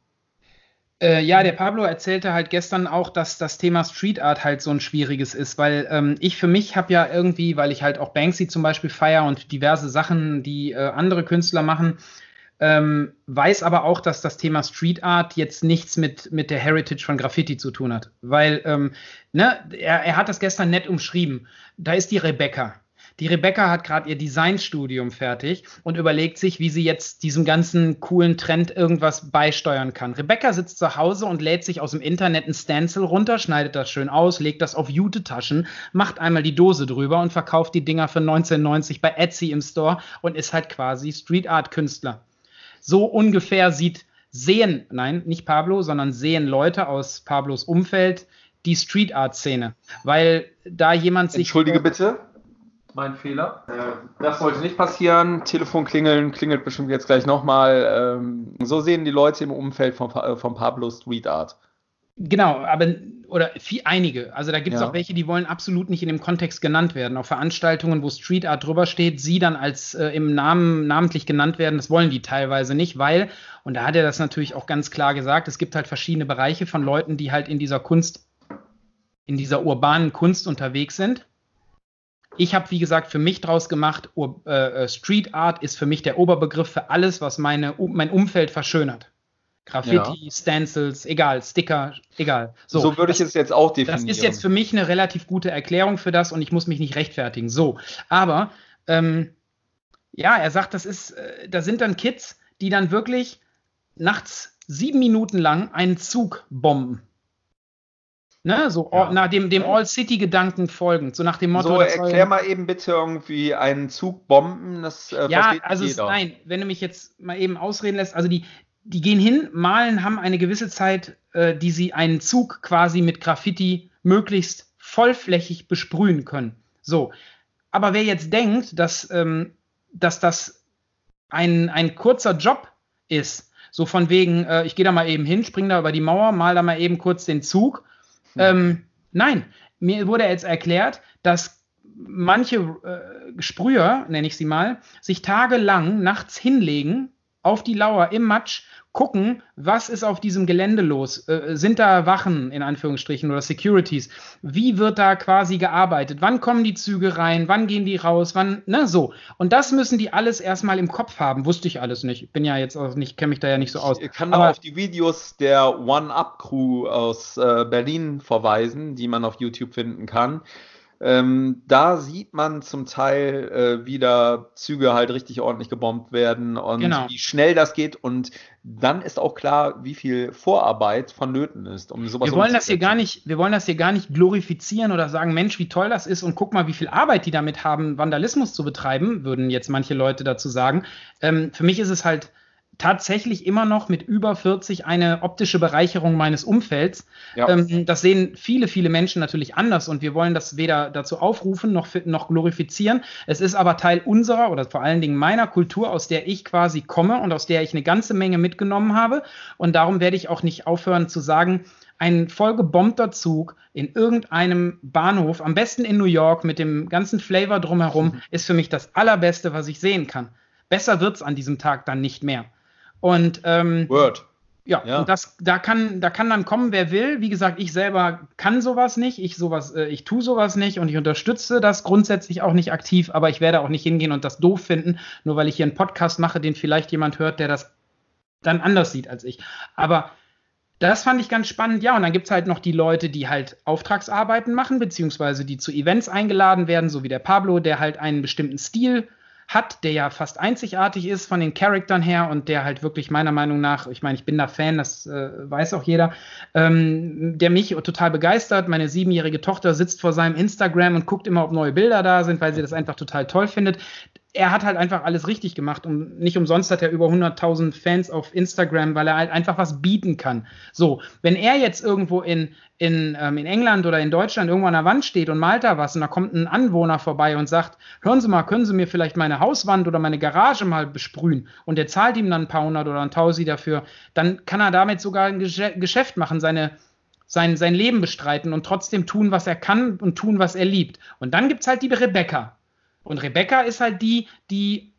Äh, ja, der Pablo erzählte halt gestern auch, dass das Thema Street Art halt so ein schwieriges ist, weil ähm, ich für mich habe ja irgendwie, weil ich halt auch Banksy zum Beispiel feier und diverse Sachen, die äh, andere Künstler machen, ähm, weiß aber auch, dass das Thema Street Art jetzt nichts mit, mit der Heritage von Graffiti zu tun hat. Weil, ähm, ne, er, er hat das gestern nett umschrieben. Da ist die Rebecca. Die Rebecca hat gerade ihr Designstudium fertig und überlegt sich, wie sie jetzt diesem ganzen coolen Trend irgendwas beisteuern kann. Rebecca sitzt zu Hause und lädt sich aus dem Internet ein Stencil runter, schneidet das schön aus, legt das auf Jute-Taschen, macht einmal die Dose drüber und verkauft die Dinger für 19,90 bei Etsy im Store und ist halt quasi Street Art Künstler. So ungefähr sieht sehen, nein, nicht Pablo, sondern sehen Leute aus Pablos Umfeld die Street Art Szene, weil da jemand sich Entschuldige bitte mein Fehler. Äh, das sollte nicht passieren. Telefon klingeln, klingelt bestimmt jetzt gleich nochmal. Ähm, so sehen die Leute im Umfeld von, von Pablo Street Art. Genau, aber oder viel, einige. Also da gibt es ja. auch welche, die wollen absolut nicht in dem Kontext genannt werden. Auf Veranstaltungen, wo Street Art drüber steht, sie dann als äh, im Namen namentlich genannt werden, das wollen die teilweise nicht, weil, und da hat er das natürlich auch ganz klar gesagt, es gibt halt verschiedene Bereiche von Leuten, die halt in dieser Kunst, in dieser urbanen Kunst unterwegs sind. Ich habe, wie gesagt, für mich draus gemacht, äh, Street Art ist für mich der Oberbegriff für alles, was meine, mein Umfeld verschönert. Graffiti, ja. Stencils, egal, Sticker, egal. So, so würde ich es jetzt auch definieren. Das ist jetzt für mich eine relativ gute Erklärung für das und ich muss mich nicht rechtfertigen. So, aber ähm, ja, er sagt, das ist, äh, da sind dann Kids, die dann wirklich nachts sieben Minuten lang einen Zug bomben. Ne, so ja. nach dem, dem All-City-Gedanken folgend, so nach dem Motto. So, erklär mal eben bitte irgendwie einen Zug bomben, das äh, ja, also jeder. nein, wenn du mich jetzt mal eben ausreden lässt, also die, die gehen hin, malen, haben eine gewisse Zeit, äh, die sie einen Zug quasi mit Graffiti möglichst vollflächig besprühen können. So, aber wer jetzt denkt, dass, ähm, dass das ein, ein kurzer Job ist, so von wegen, äh, ich gehe da mal eben hin, spring da über die Mauer, mal da mal eben kurz den Zug hm. Ähm, nein, mir wurde jetzt erklärt, dass manche äh, Sprüher, nenne ich sie mal, sich tagelang nachts hinlegen auf die Lauer im Matsch, gucken, was ist auf diesem Gelände los? Äh, sind da Wachen in Anführungsstrichen oder Securities? Wie wird da quasi gearbeitet? Wann kommen die Züge rein? Wann gehen die raus? Wann, ne, so. Und das müssen die alles erstmal im Kopf haben. Wusste ich alles nicht. Bin ja jetzt auch nicht, kenne mich da ja nicht so aus. Ich kann aber auf die Videos der One-Up-Crew aus äh, Berlin verweisen, die man auf YouTube finden kann. Ähm, da sieht man zum Teil, äh, wie da Züge halt richtig ordentlich gebombt werden und Genau. wie schnell das geht. Und dann ist auch klar, wie viel Vorarbeit vonnöten ist, um sowas Wir wollen das hier gar nicht, wir wollen das hier gar nicht glorifizieren oder sagen, Mensch, wie toll das ist und guck mal, wie viel Arbeit die damit haben, Vandalismus zu betreiben, würden jetzt manche Leute dazu sagen. Ähm, für mich ist es halt tatsächlich immer noch mit über 40 eine optische Bereicherung meines Umfelds. Ja. Ähm, das sehen viele, viele Menschen natürlich anders und wir wollen das weder dazu aufrufen noch, noch glorifizieren. Es ist aber Teil unserer oder vor allen Dingen meiner Kultur, aus der ich quasi komme und aus der ich eine ganze Menge mitgenommen habe. Und darum werde ich auch nicht aufhören zu sagen, ein vollgebombter Zug in irgendeinem Bahnhof, am besten in New York mit dem ganzen Flavor drumherum, ist für mich das Allerbeste, was ich sehen kann. Besser wird's an diesem Tag dann nicht mehr. Und ähm, Word. ja, Ja. und das, da kann, da kann dann kommen, wer will. Wie gesagt, ich selber kann sowas nicht, ich sowas, äh, ich tue sowas nicht und ich unterstütze das grundsätzlich auch nicht aktiv, aber ich werde auch nicht hingehen und das doof finden, nur weil ich hier einen Podcast mache, den vielleicht jemand hört, der das dann anders sieht als ich. Aber das fand ich ganz spannend, ja. Und dann gibt es halt noch die Leute, die halt Auftragsarbeiten machen, beziehungsweise die zu Events eingeladen werden, so wie der Pablo, der halt einen bestimmten Stil hat, der ja fast einzigartig ist von den Charaktern her und der halt wirklich meiner Meinung nach, ich meine, ich bin da Fan, das äh, weiß auch jeder, ähm, der mich total begeistert. Meine siebenjährige Tochter sitzt vor seinem Instagram und guckt immer, ob neue Bilder da sind, weil sie das einfach total toll findet. Er hat halt einfach alles richtig gemacht und nicht umsonst hat er über 100.000 Fans auf Instagram, weil er halt einfach was bieten kann. So, wenn er jetzt irgendwo in, in, ähm, in England oder in Deutschland irgendwo an der Wand steht und malt da was und da kommt ein Anwohner vorbei und sagt, hören Sie mal, können Sie mir vielleicht meine Hauswand oder meine Garage mal besprühen und der zahlt ihm dann ein paar hundert oder ein Tausi dafür, dann kann er damit sogar ein Geschäft machen, seine, sein, sein Leben bestreiten und trotzdem tun, was er kann und tun, was er liebt. Und dann gibt es halt die Rebecca. Und Rebecca ist halt die, die,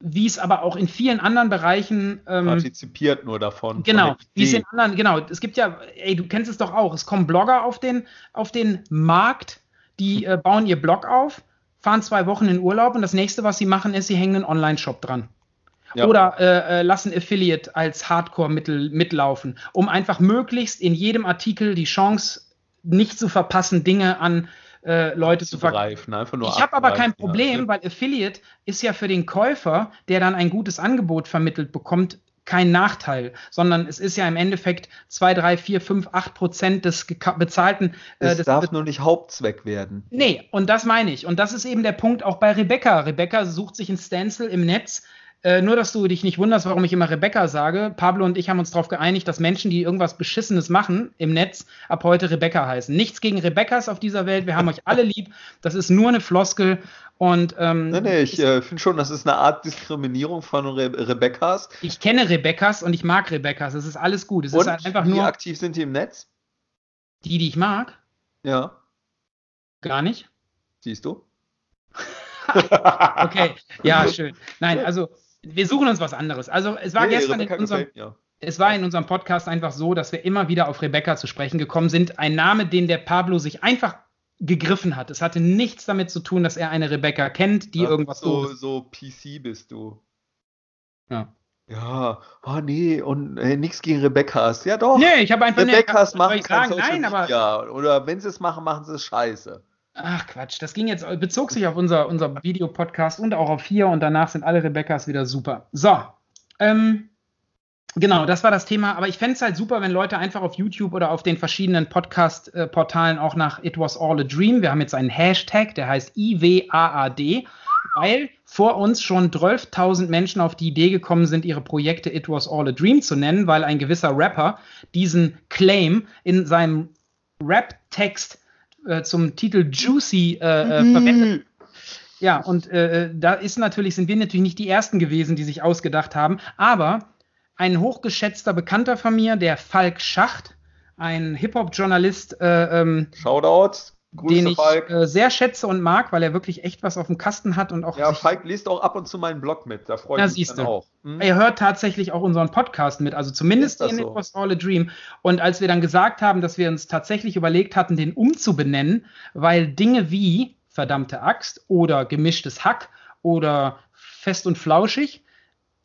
wie es aber auch in vielen anderen Bereichen ähm, Partizipiert nur davon. von Genau, wie es in anderen, genau, es gibt ja, ey, du kennst es doch auch, es kommen Blogger auf den, auf den Markt, die äh, bauen ihr Blog auf, fahren zwei Wochen in Urlaub und das nächste, was sie machen, ist, sie hängen einen Online-Shop dran. Ja. Oder äh, äh, lassen Affiliate als Hardcore-Mittel mitlaufen, um einfach möglichst in jedem Artikel die Chance nicht zu verpassen, Dinge an äh, Leute zu verkaufen. Ich habe aber kein Problem, ja. weil Affiliate ist ja für den Käufer, der dann ein gutes Angebot vermittelt bekommt, kein Nachteil, sondern es ist ja im Endeffekt 2, 3, 4, 5, 8 Prozent des bezahlten. äh, Es des, darf nur nicht Hauptzweck werden. Nee, und das meine ich. Und das ist eben der Punkt auch bei Rebecca. Rebecca sucht sich ein Stencil im Netz. Äh, nur, dass du dich nicht wunderst, warum ich immer Rebecca sage. Pablo und ich haben uns darauf geeinigt, dass Menschen, die irgendwas Beschissenes machen im Netz, ab heute Rebecca heißen. Nichts gegen Rebeccas auf dieser Welt. Wir haben euch alle lieb. Das ist nur eine Floskel. Und ähm, Nee, nee, ich äh, finde schon, das ist eine Art Diskriminierung von Re Rebeccas. ich kenne Rebeccas und ich mag Rebeccas. Es ist alles gut. Es Und ist halt einfach wie nur aktiv sind die im Netz? die, die ich mag. Ja, Gar nicht. siehst du? Okay, ja, schön. Nein, also wir suchen uns was anderes. Also es war Nee, gestern in unserem, gefällt mir. es war in unserem Podcast einfach so, dass wir immer wieder auf Rebecca zu sprechen gekommen sind. Ein Name, den der Pablo sich einfach gegriffen hat. Es hatte nichts damit zu tun, dass er eine Rebecca kennt, die Ach, irgendwas so, Doofes- so PC bist du. Ja. Ja, oh nee, und äh, nichts gegen Rebeccas. Ja doch. Nee, ich habe einfach Rebeccas soll machen kein sagen? Social Nein, aber Media. Oder wenn sie es machen, machen sie es scheiße. Ach Quatsch, das ging jetzt bezog sich auf unser unser Videopodcast und auch auf hier und danach sind alle Rebeccas wieder super. So, ähm, Genau, das war das Thema. Aber ich fände es halt super, wenn Leute einfach auf YouTube oder auf den verschiedenen Podcast-Portalen auch nach It Was All a Dream. Wir haben jetzt einen Hashtag, der heißt IWAAD, weil vor uns schon 12.000 Menschen auf die Idee gekommen sind, ihre Projekte It Was All a Dream zu nennen, weil ein gewisser Rapper diesen Claim in seinem Rap-Text äh, zum Titel Juicy äh, äh, verwendet ja, und äh, da ist natürlich, sind wir natürlich nicht die Ersten gewesen, die sich ausgedacht haben, aber ein hochgeschätzter Bekannter von mir, der Falk Schacht, ein Hip-Hop-Journalist, äh, ähm, Shoutout. Grüße, den ich äh, sehr schätze und mag, weil er wirklich echt was auf dem Kasten hat und auch Ja, Falk liest auch ab und zu meinen Blog mit. Da freue ich mich siehst dann auch. Hm? Er hört tatsächlich auch unseren Podcast mit, also zumindest den so? It Was All a Dream. Und als wir dann gesagt haben, dass wir uns tatsächlich überlegt hatten, den umzubenennen, weil Dinge wie verdammte Axt oder gemischtes Hack oder fest und flauschig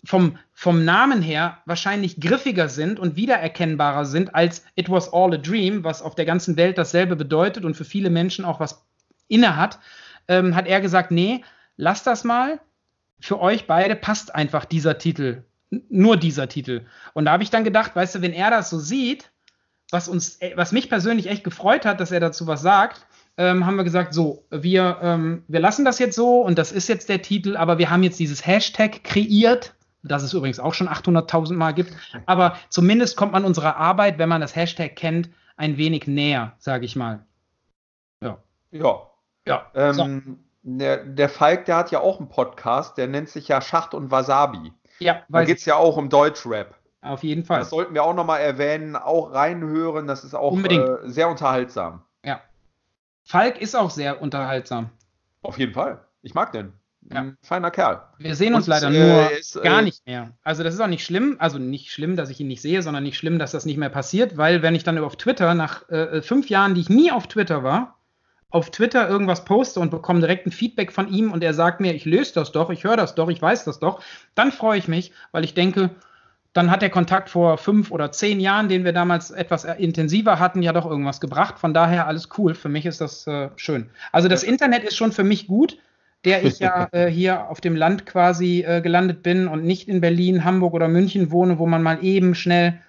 vom, vom Namen her wahrscheinlich griffiger sind und wiedererkennbarer sind als It Was All a Dream, was auf der ganzen Welt dasselbe bedeutet und für viele Menschen auch was inne hat, ähm, hat er gesagt, nee, lass das mal. Für euch beide passt einfach dieser Titel. Nur dieser Titel. Und da habe ich dann gedacht, weißt du, wenn er das so sieht, was uns, äh, was mich persönlich echt gefreut hat, dass er dazu was sagt, ähm, haben wir gesagt, so, wir, ähm, wir lassen das jetzt so und das ist jetzt der Titel, aber wir haben jetzt dieses Hashtag kreiert, das es übrigens auch schon 800.000 Mal gibt, aber zumindest kommt man unserer Arbeit, wenn man das Hashtag kennt, ein wenig näher, sage ich mal. Ja. Ja, Ähm, der, der Falk, der hat ja auch einen Podcast, der nennt sich ja Schacht und Wasabi. ja, Da geht es ja auch um Deutschrap. auf jeden Fall. Das sollten wir auch nochmal erwähnen, auch reinhören. Das ist auch Unbedingt. äh, sehr unterhaltsam. Ja. Falk ist auch sehr unterhaltsam. Auf jeden Fall. Ich mag den. Ja. Ein feiner Kerl. Wir sehen uns Und, leider äh, nur ist, gar äh, nicht mehr. Also das ist auch nicht schlimm, also nicht schlimm, dass ich ihn nicht sehe, sondern nicht schlimm, dass das nicht mehr passiert, weil wenn ich dann auf Twitter nach äh, fünf Jahren, die ich nie auf Twitter war, auf Twitter irgendwas poste und bekomme direkt ein Feedback von ihm und er sagt mir, ich löse das doch, ich höre das doch, ich weiß das doch, dann freue ich mich, weil ich denke, dann hat der Kontakt vor fünf oder zehn Jahren, den wir damals etwas intensiver hatten, ja doch irgendwas gebracht. Von daher alles cool. Für mich ist das äh, schön. Also das Internet ist schon für mich gut, der ich ja äh, hier auf dem Land quasi äh, gelandet bin und nicht in Berlin, Hamburg oder München wohne, wo man mal eben schnell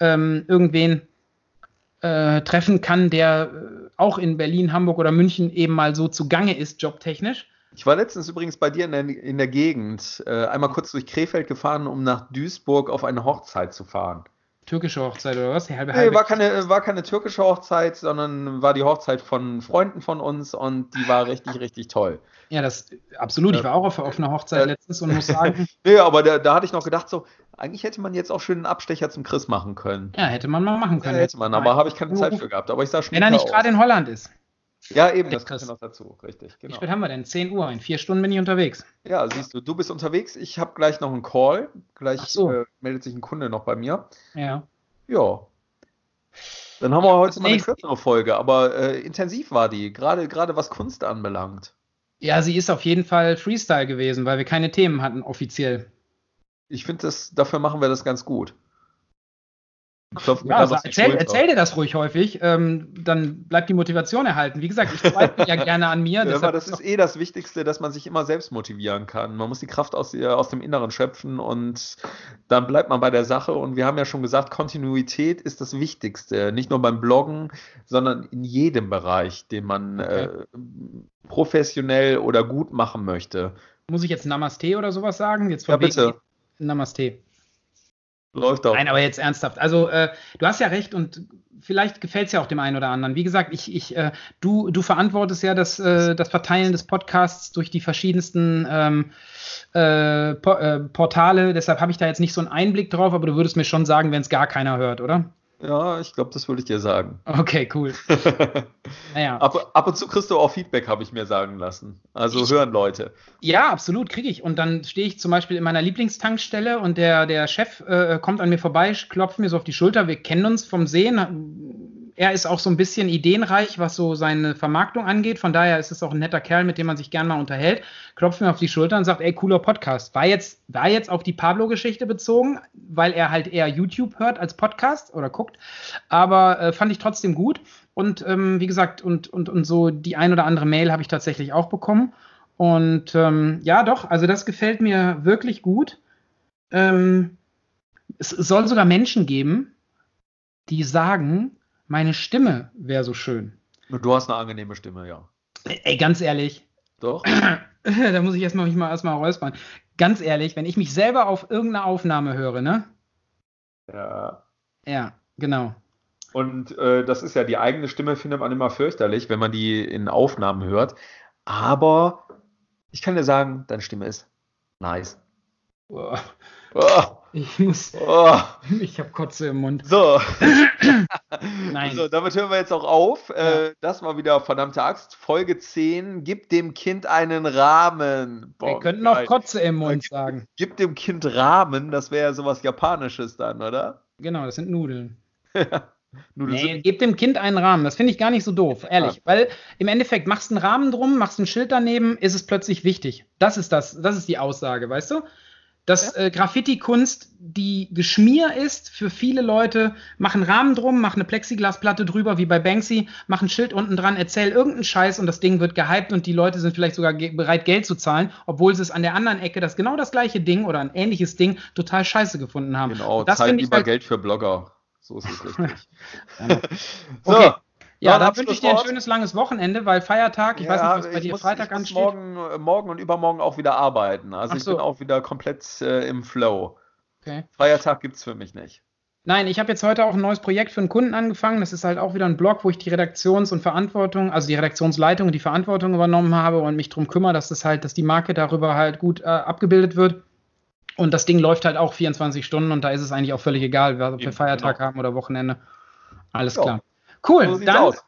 ähm, irgendwen äh, treffen kann, der äh, auch in Berlin, Hamburg oder München eben mal so zugange ist, jobtechnisch. Ich war letztens übrigens bei dir in der, in der Gegend, äh, einmal kurz durch Krefeld gefahren, um nach Duisburg auf eine Hochzeit zu fahren. Türkische Hochzeit oder was? Halbe, Nee, war keine, war keine türkische Hochzeit, sondern war die Hochzeit von Freunden von uns und die war richtig, richtig toll. Ja, das absolut. Ich war auch auf, auf einer Hochzeit Äh, letztens und muss sagen, Nee, aber da, da hatte ich noch gedacht, so, eigentlich hätte man jetzt auch schön einen Abstecher zum Chris machen können. ja, hätte man mal machen Ja, können. hätte man, aber habe ich keine Zeit für gehabt. Aber ich sah schon Wenn er nicht gerade in Holland ist. Ja, eben, das kommt ja noch dazu, richtig. Wie Genau. spät haben wir denn? 10 Uhr. In vier Stunden bin ich unterwegs. Ja, siehst du, du bist unterwegs. Ich habe gleich noch einen Call. Gleich so. äh, meldet sich ein Kunde noch bei mir. Ja. Ja. Dann haben wir heute mal eine kürzere Folge, aber äh, intensiv war die, gerade gerade was Kunst anbelangt. Ja, sie ist auf jeden Fall Freestyle gewesen, weil wir keine Themen hatten offiziell. Ich finde, das dafür machen wir das ganz gut. Klopf mir Ja, also erzähl, erzähl dir das ruhig häufig, ähm, dann bleibt die Motivation erhalten. Wie gesagt, ich zweifle ja gerne an mir. Ja, das ist eh das Wichtigste, dass man sich immer selbst motivieren kann. Man muss die Kraft aus, aus dem Inneren schöpfen und dann bleibt man bei der Sache. Und wir haben ja schon gesagt, Kontinuität ist das Wichtigste. Nicht nur beim Bloggen, sondern in jedem Bereich, den man äh, professionell oder gut machen möchte. muss ich jetzt Namaste oder sowas sagen? Jetzt von Ja, bitte. Namaste. Läuft doch. Nein, aber jetzt ernsthaft. Also, äh, du hast ja recht und vielleicht gefällt es ja auch dem einen oder anderen. Wie gesagt, ich, ich, äh, du, du verantwortest ja das, äh, das Verteilen des Podcasts durch die verschiedensten ähm, äh, po äh, Portale. Deshalb habe ich da jetzt nicht so einen Einblick drauf, aber du würdest mir schon sagen, wenn es gar keiner hört, oder? Ja, ich glaube, das würde ich dir sagen. Okay, cool. Naja. ab, ab und zu kriegst du auch Feedback, habe ich mir sagen lassen. Also Ich- hören Leute. Ja, absolut, kriege ich. Und dann stehe ich zum Beispiel in meiner Lieblingstankstelle und der, der Chef äh, kommt an mir vorbei, klopft mir so auf die Schulter. Wir kennen uns vom Sehen. Er ist auch so ein bisschen ideenreich, was so seine Vermarktung angeht. Von daher ist es auch ein netter Kerl, mit dem man sich gern mal unterhält. Klopft mir auf die Schulter und sagt, ey, cooler Podcast. War jetzt, war jetzt auf die Pablo-Geschichte bezogen, weil er halt eher YouTube hört als Podcast oder guckt. Aber äh, fand ich trotzdem gut. Und ähm, wie gesagt, und, und, und so die ein oder andere Mail habe ich tatsächlich auch bekommen. Und ähm, ja, doch, also das gefällt mir wirklich gut. Ähm, es soll sogar Menschen geben, die sagen, meine Stimme wäre so schön. Du hast eine angenehme Stimme, ja. Ey, ganz ehrlich, Doch? da muss ich erstmal mich mal erstmal räuspern. Ganz ehrlich, wenn ich mich selber auf irgendeine Aufnahme höre, ne? Ja. Ja, genau. Und äh, das ist ja, die eigene Stimme findet man immer fürchterlich, wenn man die in Aufnahmen hört. Aber ich kann dir sagen, deine Stimme ist nice. Boah. Oh, Ich muss. Oh, Ich habe Kotze im Mund. so. Nein. So, damit hören wir jetzt auch auf. Äh, das war wieder verdammte Axt. Folge 10. Gib dem Kind einen Rahmen. Wir Boah, könnten auch. Kotze im Mund sagen. Gib dem Kind Rahmen, das wäre ja sowas Japanisches dann, oder? Genau, das sind Nudeln. Nudeln Nee, gib dem Kind einen Rahmen. Das finde ich gar nicht so doof, ehrlich. Weil im Endeffekt machst du einen Rahmen drum, machst ein Schild daneben, ist es plötzlich wichtig. Das ist das, das ist die Aussage, weißt du? Dass äh, Graffiti-Kunst, die Geschmier ist für viele Leute, mach einen Rahmen drum, mach eine Plexiglasplatte drüber, wie bei Banksy, mach ein Schild unten dran, erzähl irgendeinen Scheiß und das Ding wird gehypt und die Leute sind vielleicht sogar ge bereit, Geld zu zahlen, obwohl sie es an der anderen Ecke das genau das gleiche Ding oder ein ähnliches Ding total scheiße gefunden haben. Genau, das zahlt lieber halt, Geld für Blogger. So ist es richtig. Okay. so, Ja, da wünsche ich dir ein schönes langes Wochenende, weil Feiertag, ich weiß nicht, was bei dir muss, Freitag ich muss ansteht. morgen, äh, morgen und übermorgen auch wieder arbeiten. Also Ach ich so. bin auch wieder komplett äh, im Flow. Okay. Feiertag gibt es für mich nicht. Nein, ich habe jetzt heute auch ein neues Projekt für einen Kunden angefangen. Das ist halt auch wieder ein Blog, wo ich die Redaktions- und Verantwortung, also die Redaktionsleitung und die Verantwortung übernommen habe und mich darum kümmere, dass das halt, dass die Marke darüber halt gut äh, abgebildet wird. Und das Ding läuft halt auch 24 Stunden und da ist es eigentlich auch völlig egal, ob wir Feiertag genau. haben oder Wochenende. Alles Ja. klar. Cool, So dann aus.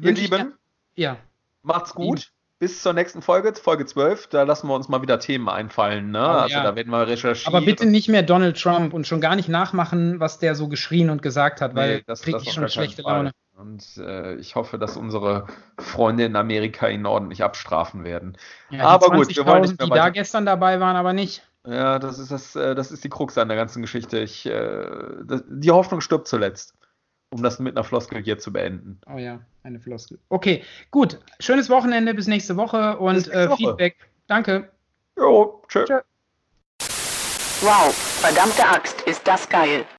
Ihr Lieben, ja, macht's gut. Bis zur nächsten Folge, Folge 12. Da lassen wir uns mal wieder Themen einfallen. Ne? Oh, also ja. da werden wir recherchieren. aber bitte nicht mehr Donald Trump und schon gar nicht nachmachen, was der so geschrien und gesagt hat, weil Nee, das- kriege das ich schon schlechte Fall. Laune. Und äh, ich hoffe, dass unsere Freunde in Amerika ihn ordentlich abstrafen werden. Ja, Aber die gut, wir wollen nicht 20.000, mehr die da gestern dabei waren, aber nicht. Ja, das ist das, äh, das ist die Krux an der ganzen Geschichte. Ich, äh, das, die Hoffnung stirbt zuletzt. Um das mit einer Floskel hier zu beenden. Oh ja, eine Floskel. Okay, gut. Schönes Wochenende, bis nächste Woche und nächste äh, Woche. Feedback. Danke. Jo, tschö. Tschö. Wow, verdammte Axt, ist das geil.